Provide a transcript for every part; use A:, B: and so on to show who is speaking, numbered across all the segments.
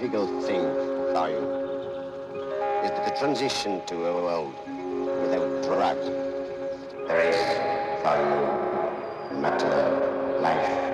A: Difficult thing for you is the transition to a world without drugs. There is for you matter life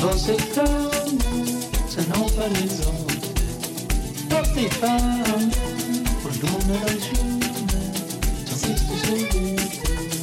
B: Você tá se não parece Porti fam Por número de Não se
C: esqueceu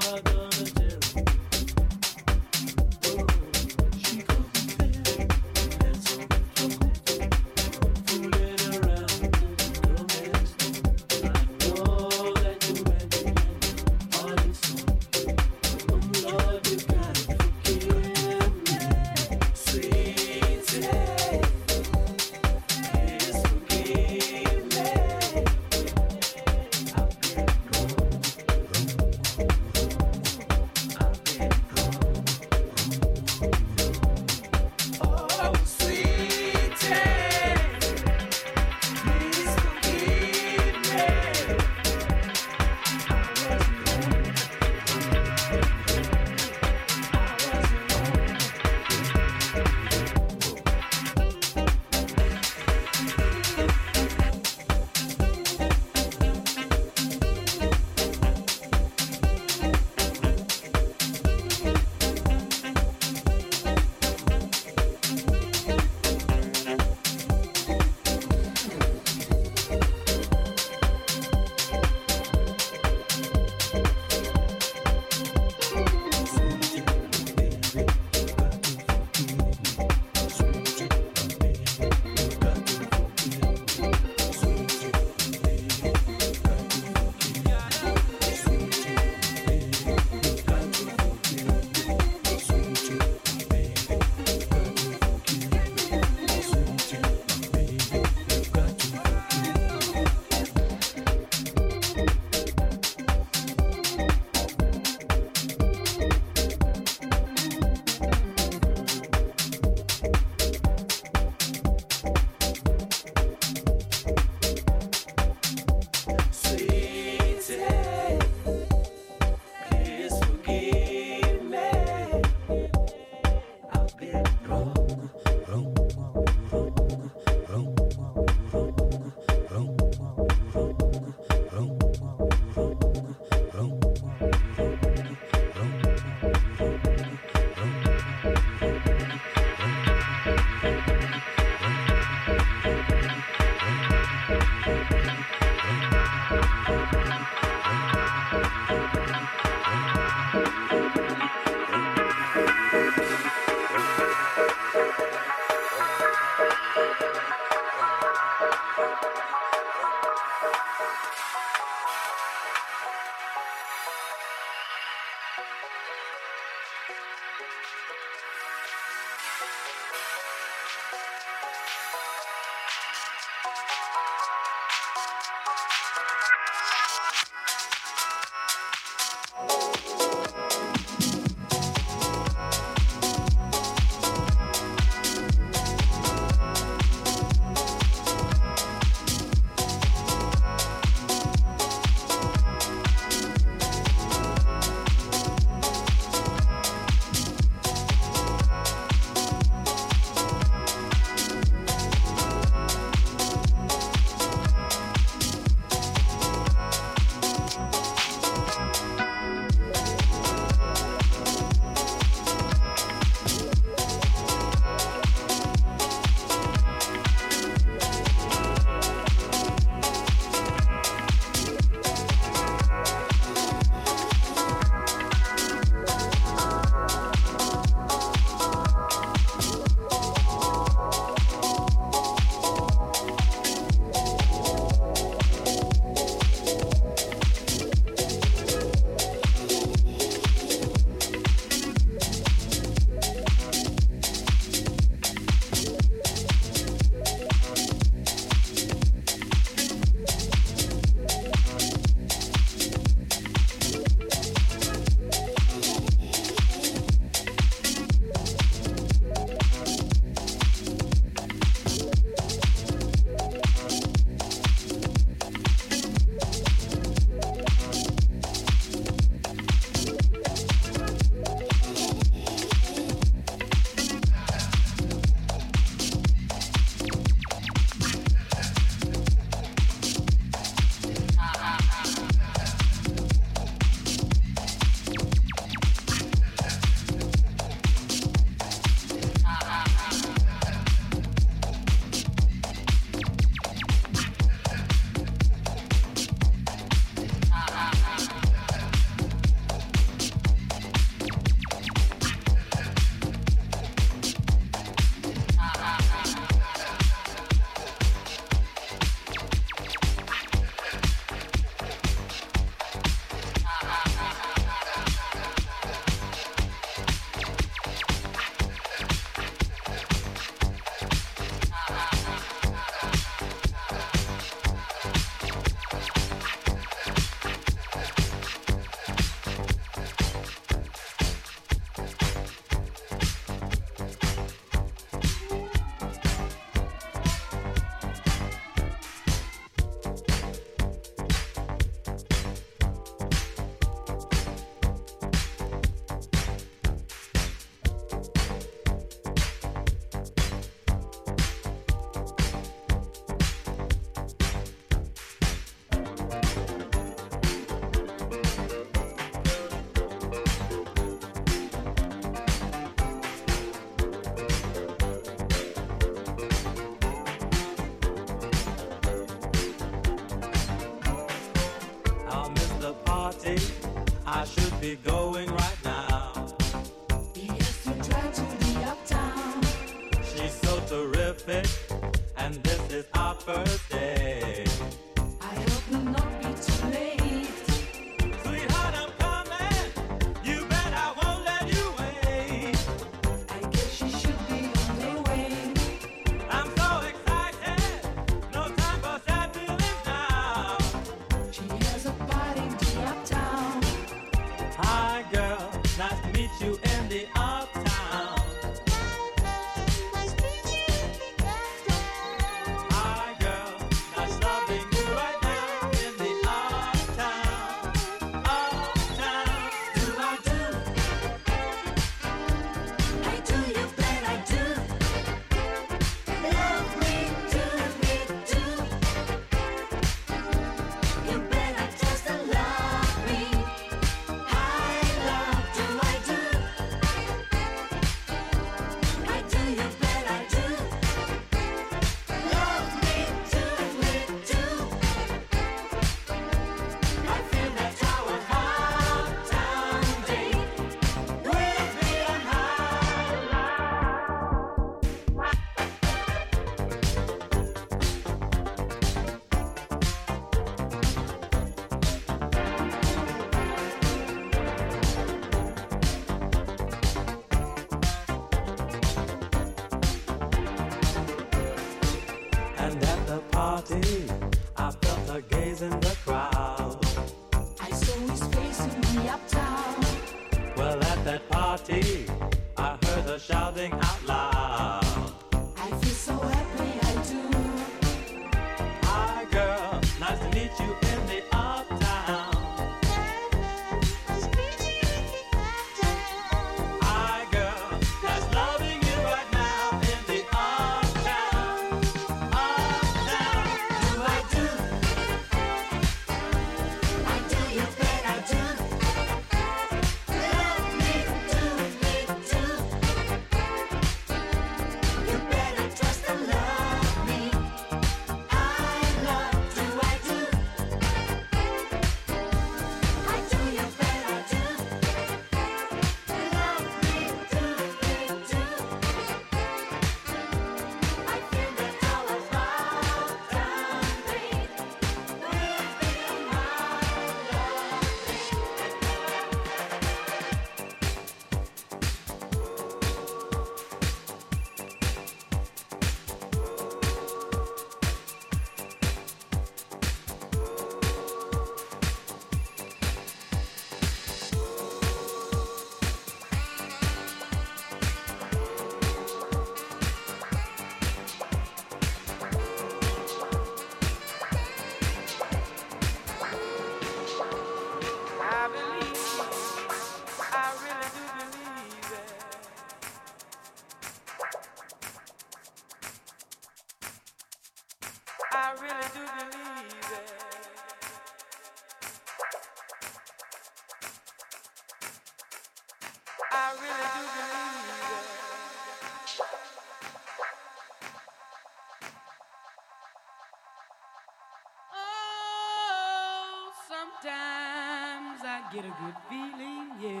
C: get
D: a good feeling, yeah.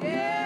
E: ghetto.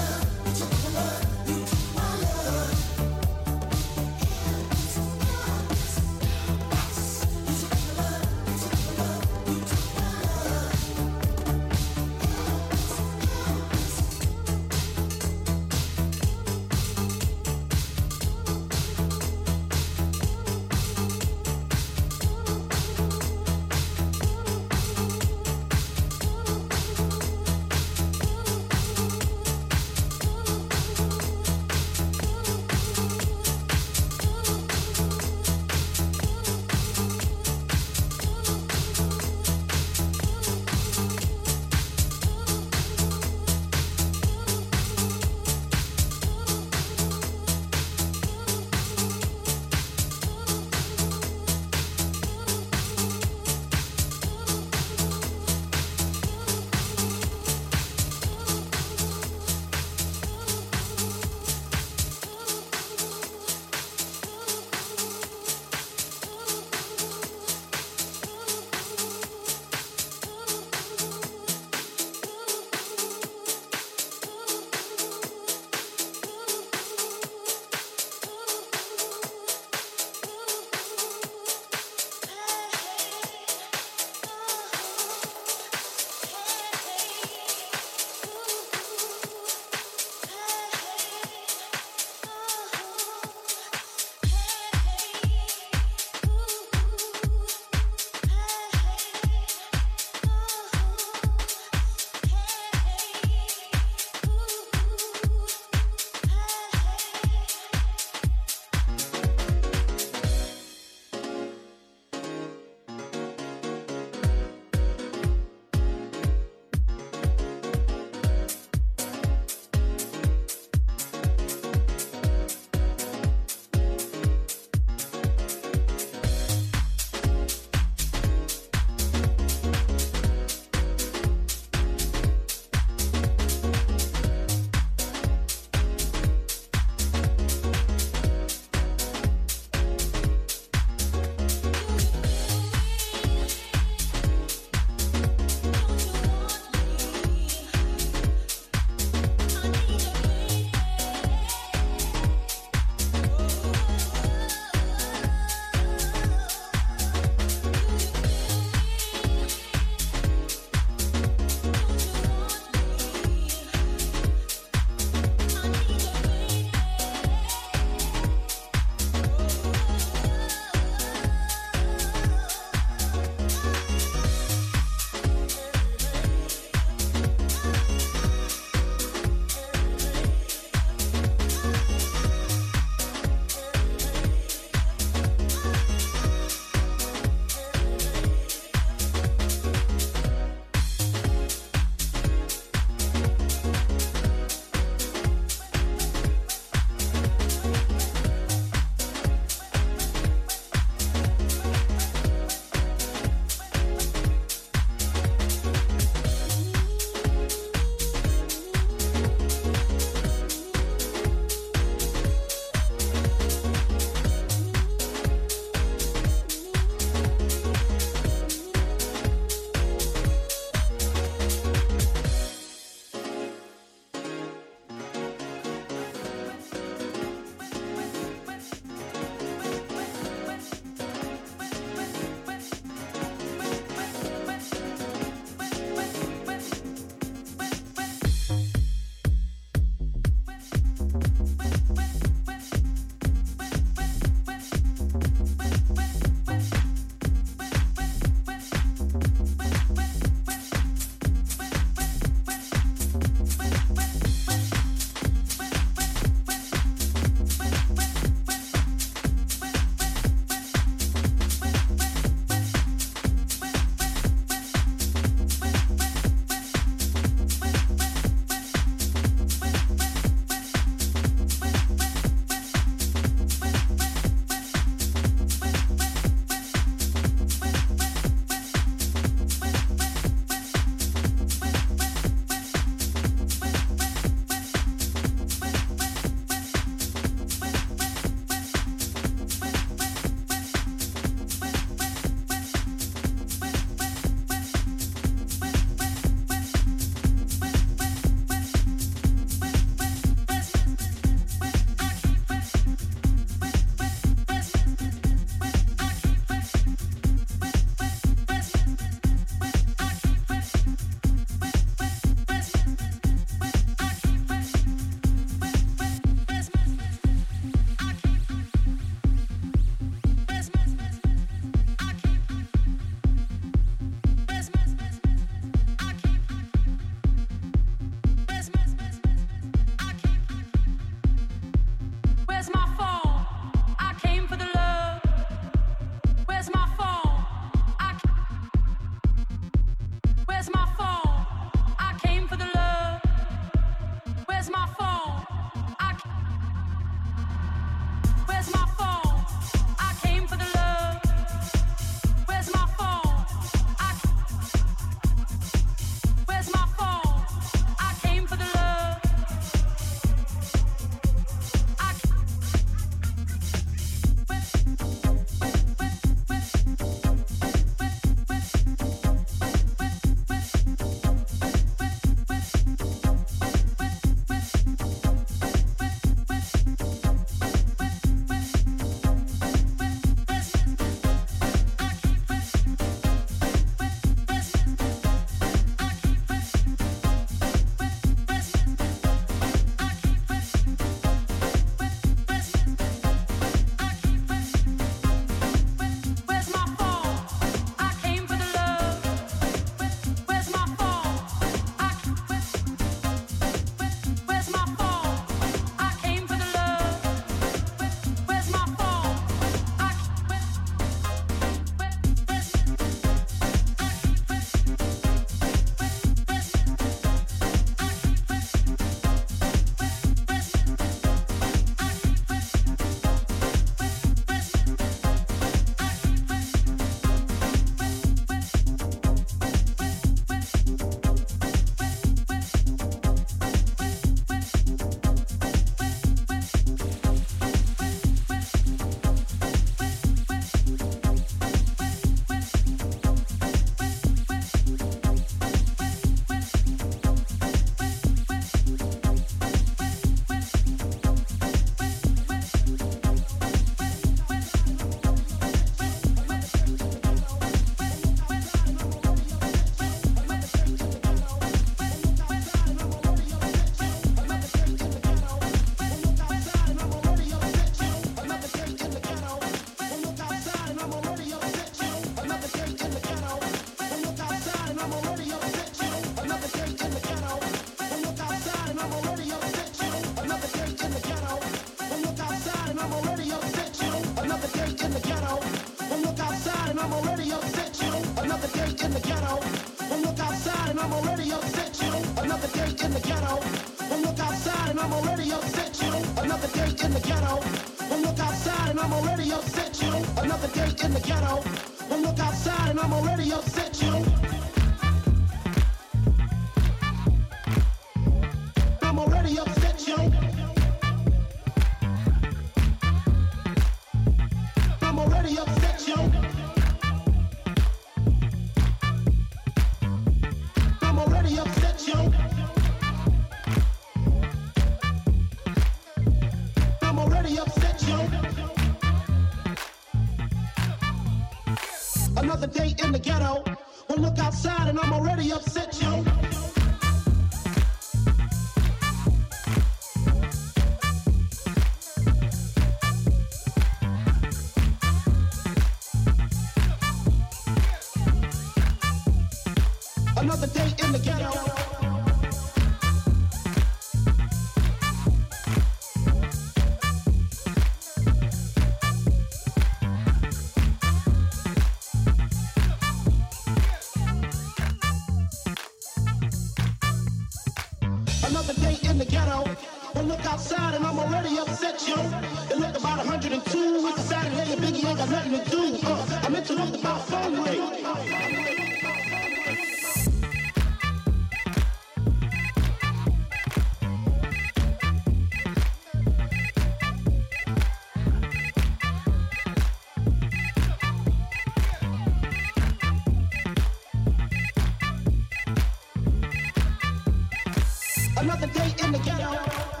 E: Another day in the ghetto.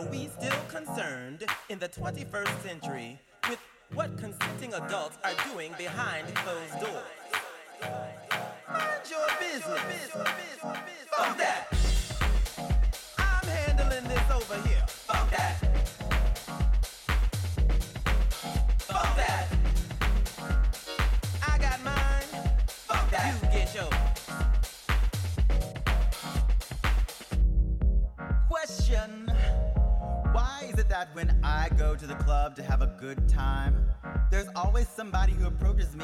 F: Are we still concerned in the 21st century
G: approaches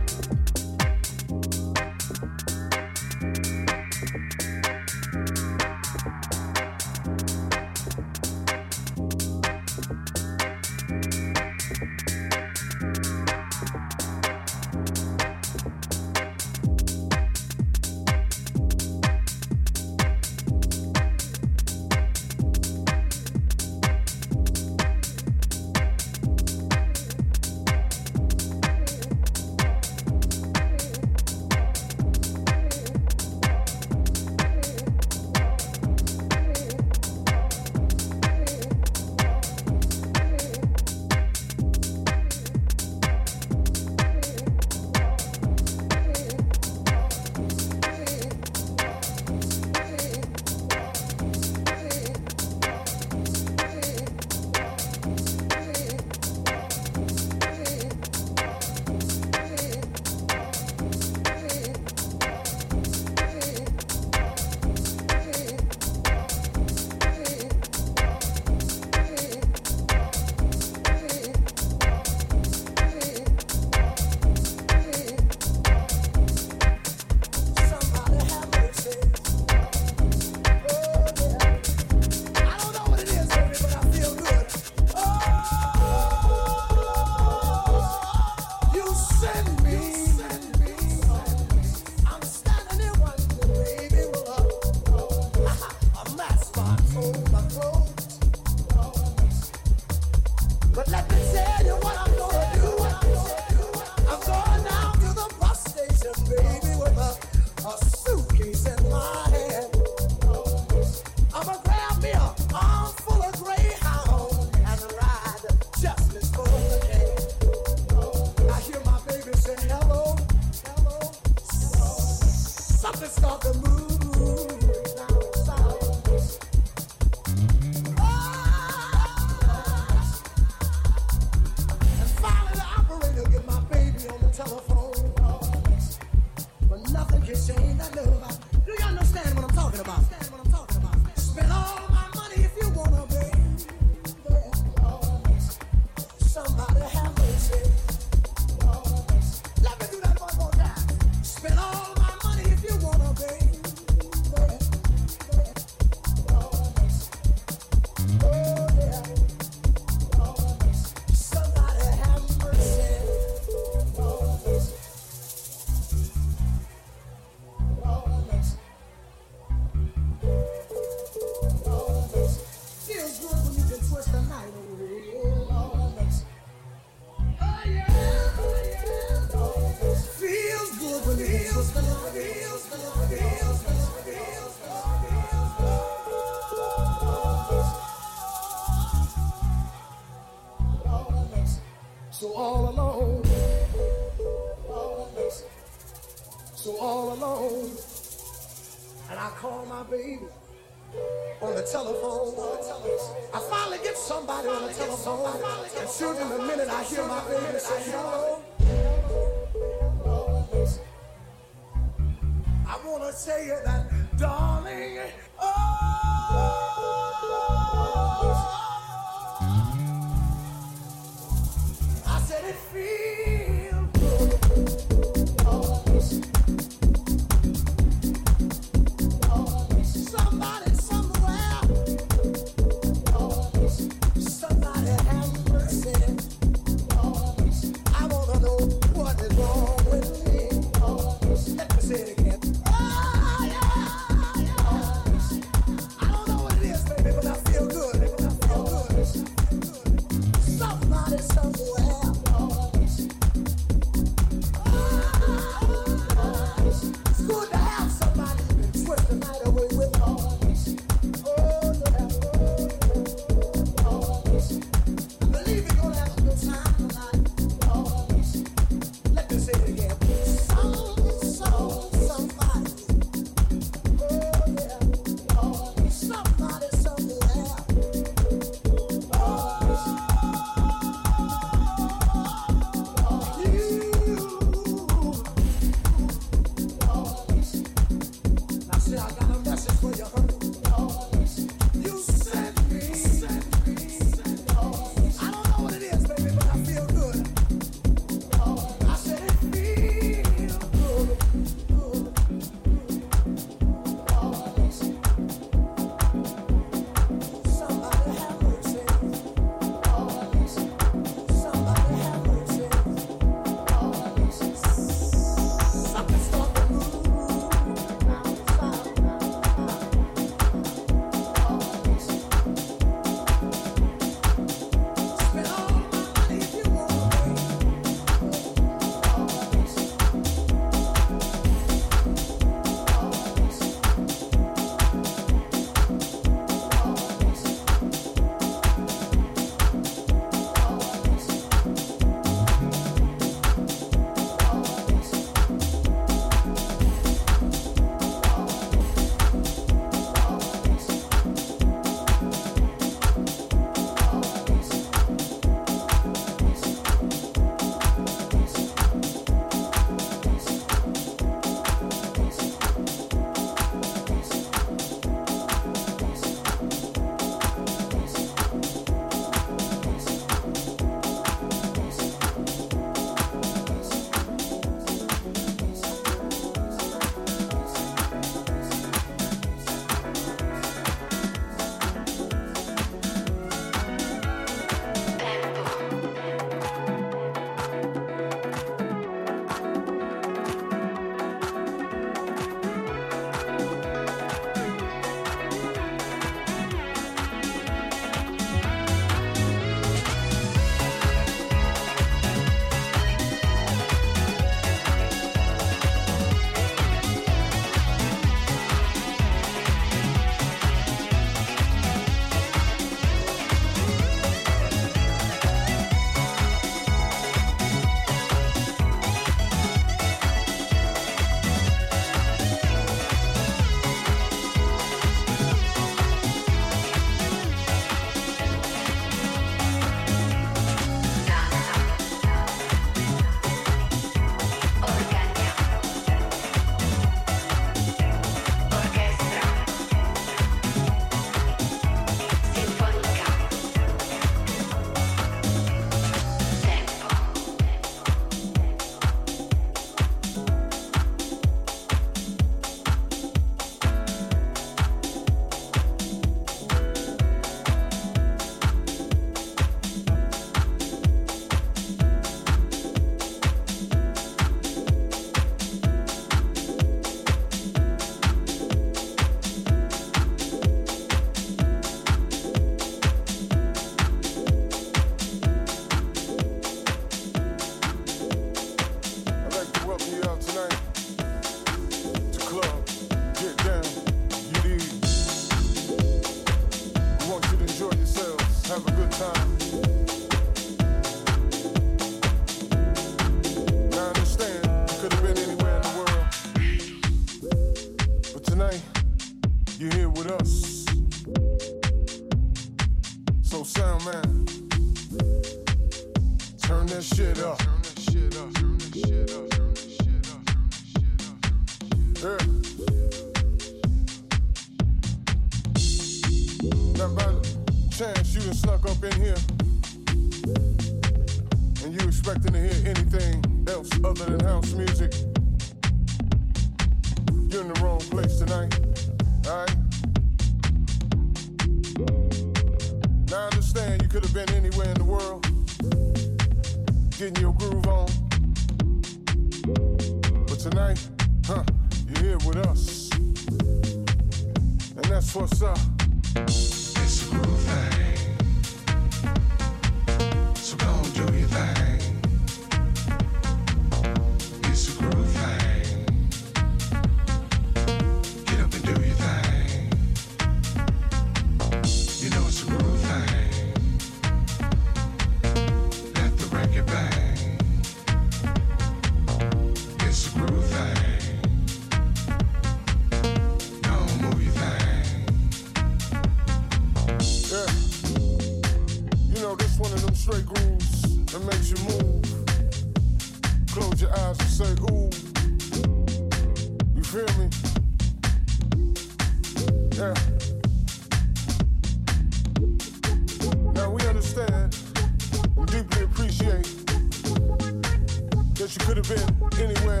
F: that you
H: could have been anywhere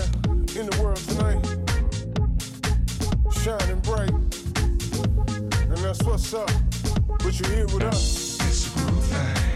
H: in the world tonight. Shining bright. And that's what's up. But you're here with us.
I: It's a thing.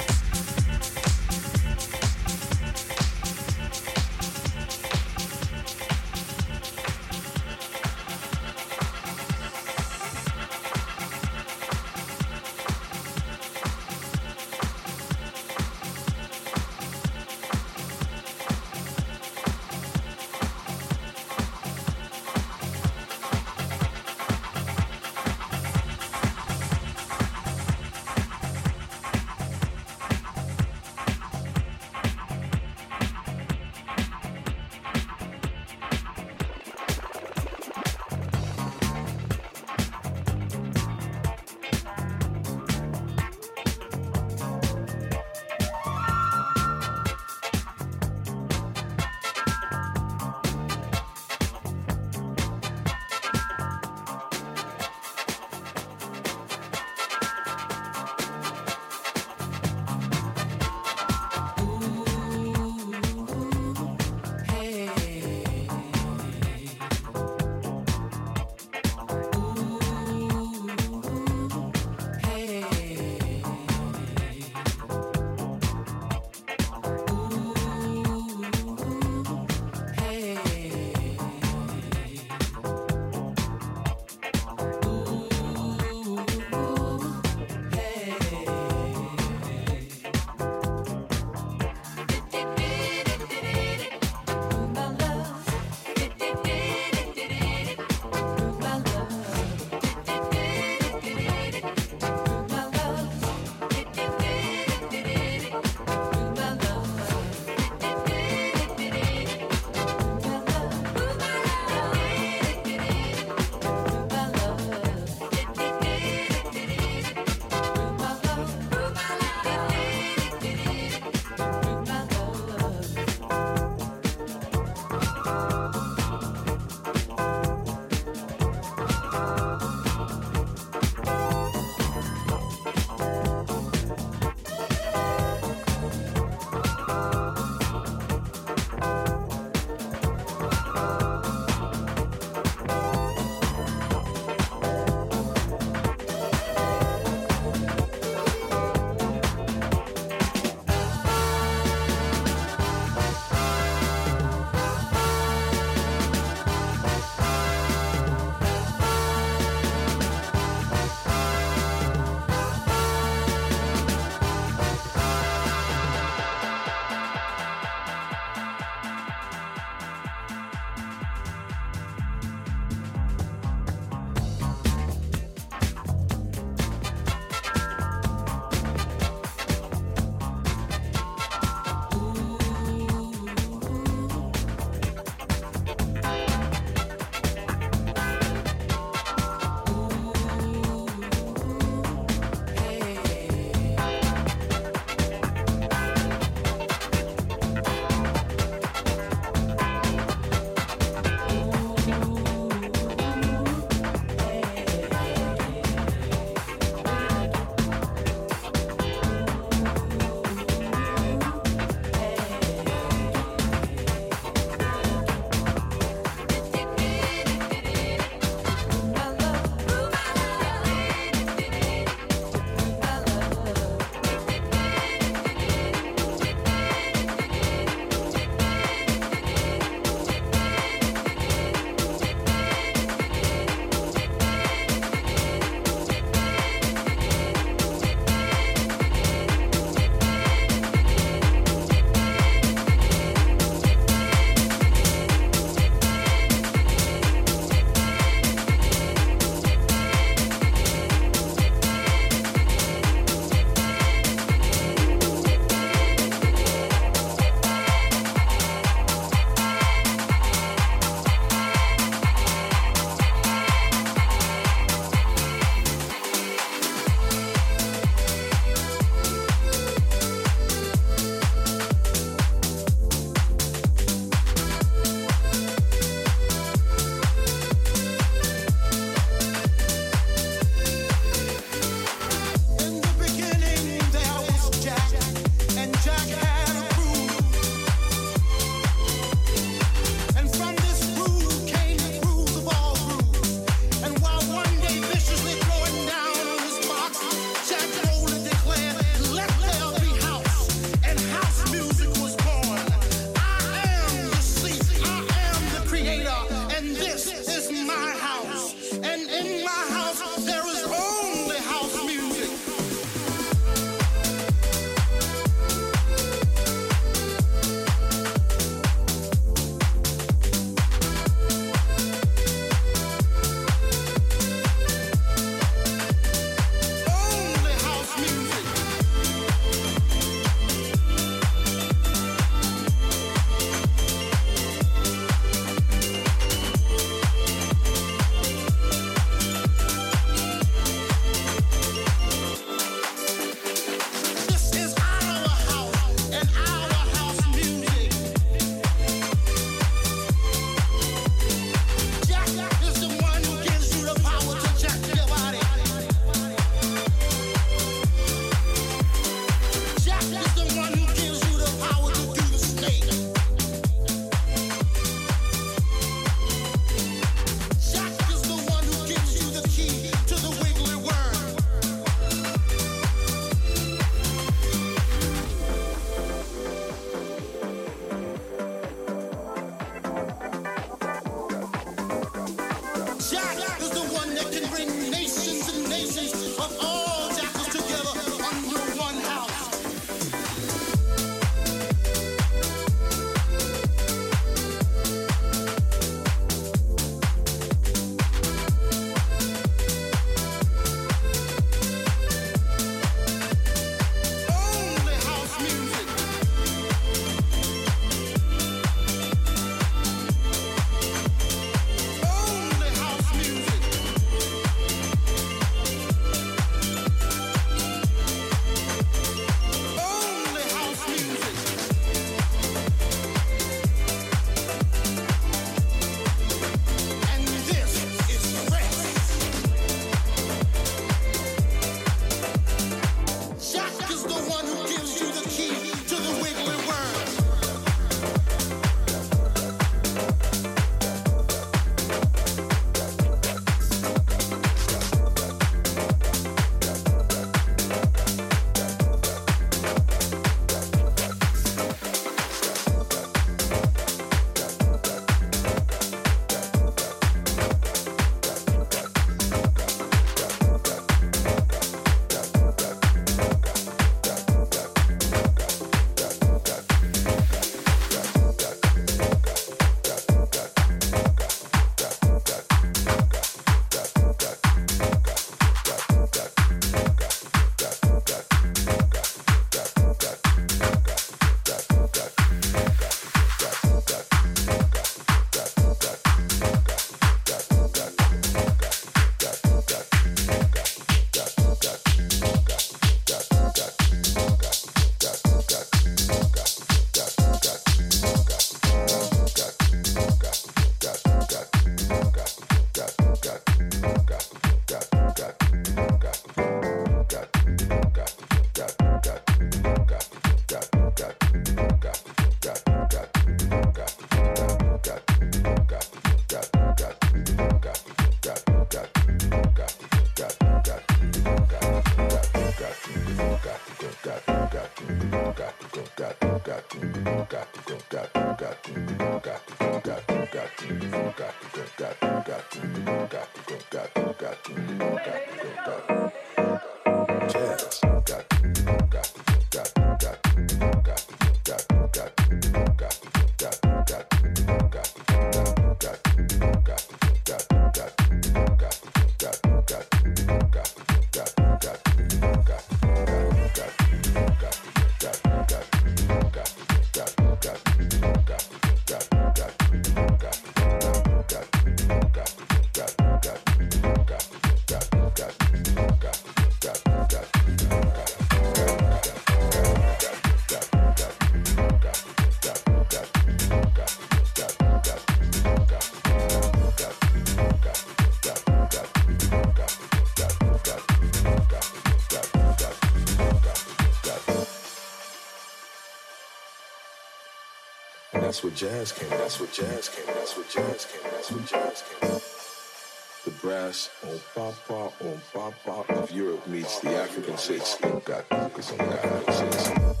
J: That's where jazz came. That's where jazz came. That's where jazz came. That's where jazz came. The brass oh, on papa on oh, papa of Europe meets the African six. Got focus on the African.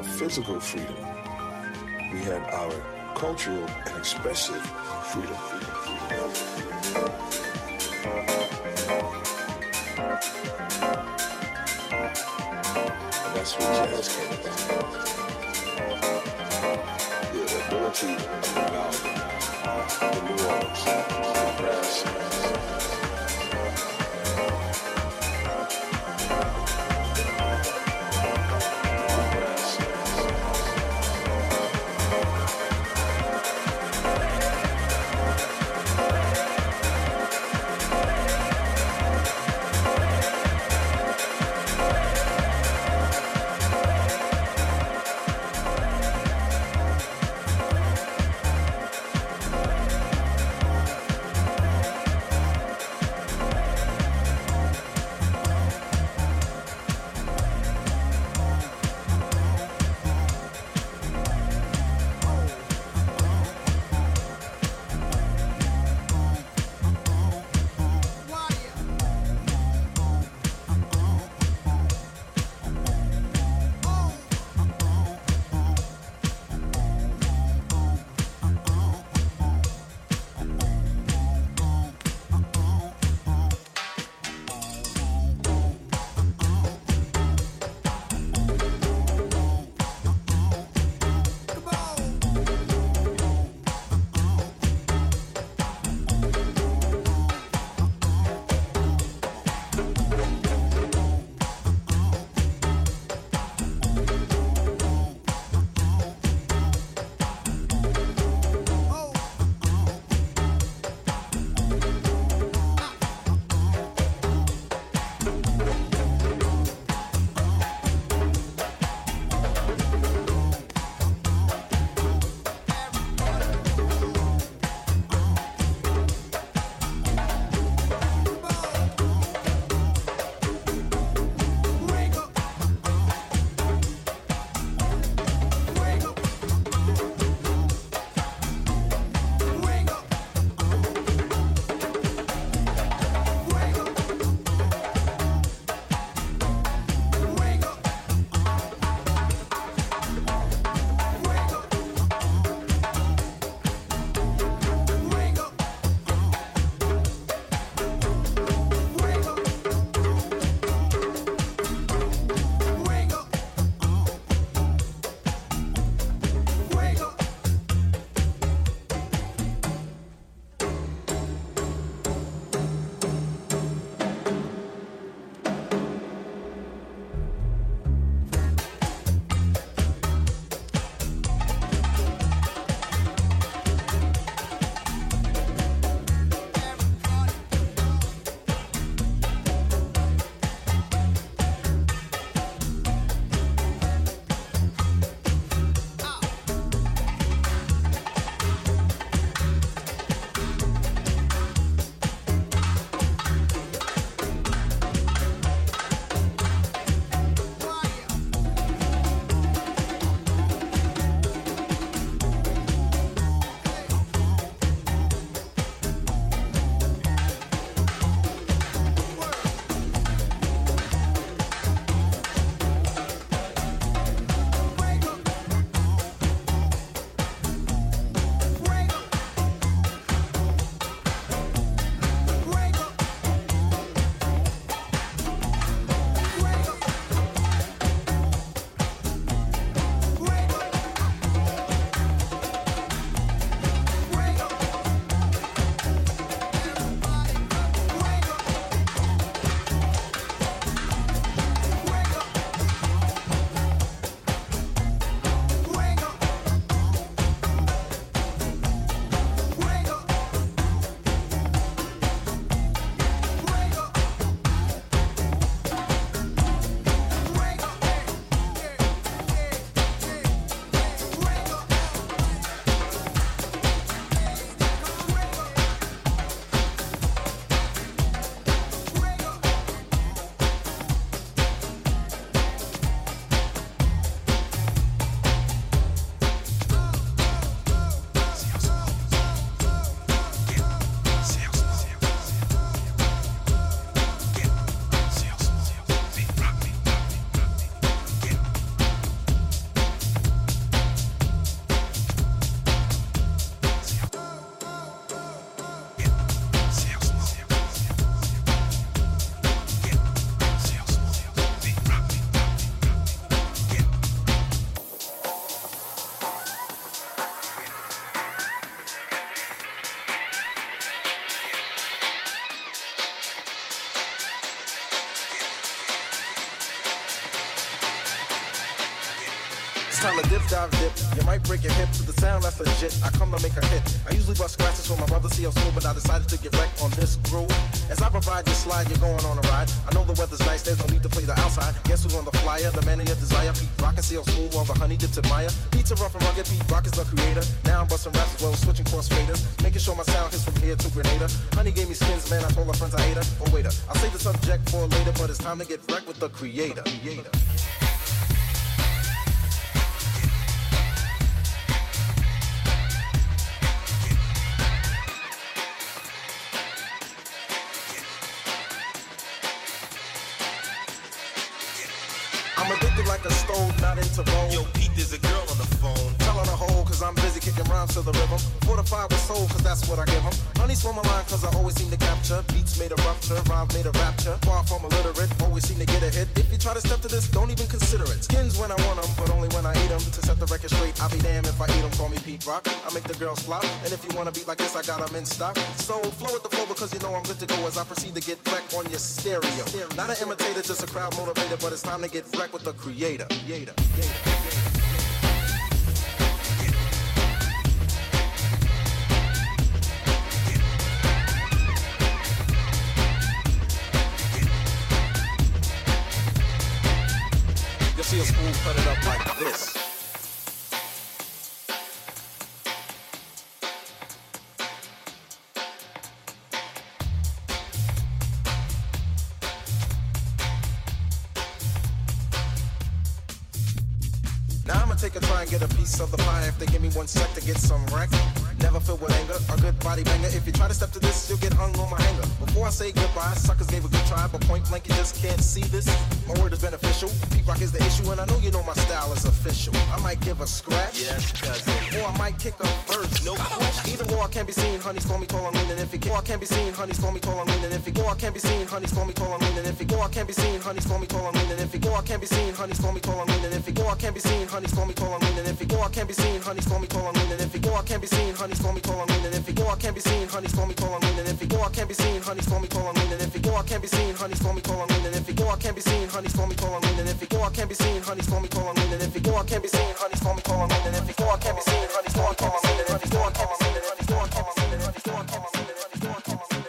J: Our physical freedom, we had our cultural and expressive freedom. To
E: dip, dive, dip. You might break your hip to the sound that's legit. I come to make a hit. I usually bust scratches for my brother CL Smooth, but I decided to get wrecked on this groove. As I provide you slide, you're going on a ride. I know the weather's nice, there's no need to play the outside. Guess who's on the flyer? The man of your desire. Pete Rock and CL Smooth while the honey dips admire. Pizza rough and rugged, Pete Rock is the creator. Now I'm busting raps as well, switching cross faders. Making sure my sound hits from here to Grenada. Honey gave me skins, man, I told her friends I hate her. Oh, waiter, I'll save the subject for later, but it's time to get wrecked with the creator. creator. What I give 'em. Honey swim my line, cause I always seem to capture. Beats made a rupture, rhymes made a rapture. Far from illiterate, always seem to get a hit. If you try to step to this, don't even consider it. Skins when I want 'em, but only when I eat 'em. To set the record straight, I'll be damned if I eat 'em. Call me Pete Rock. I make the girls flop. And if you wanna beat like this, I got 'em in stock. So flow with the flow because you know I'm good to go as I proceed to get wrecked on your stereo. Not an imitator, just a crowd motivator, but it's time to get wrecked with the creator. creator. You'll and if it or I can be seen, honey's call me tall and lean, and if it or I can't be seen, honey's call me tall and lean, and if it or I can't be seen, honey's call me tall and lean, and if it or I can't be seen, honey's call me tall and lean, and if it or I can't be seen, honey's call me tall and lean, and if it or I can't be seen, honey's call me tall and lean, and if it or I can be seen, honey's call me tall and lean, and if it or I can be seen, honey's call me tall and lean, and if it or I can be seen, honey's call me tall and lean, and if it or I can be seen, honey's call me tall and lean, and if it or I can be seen, honey's call me tall and lean, and if it or I can be seen, honey's call me tall and lean, and if it or I can be seen, honey's call me tall and lean, and if it or I can be seen, honey's call me tall and lean.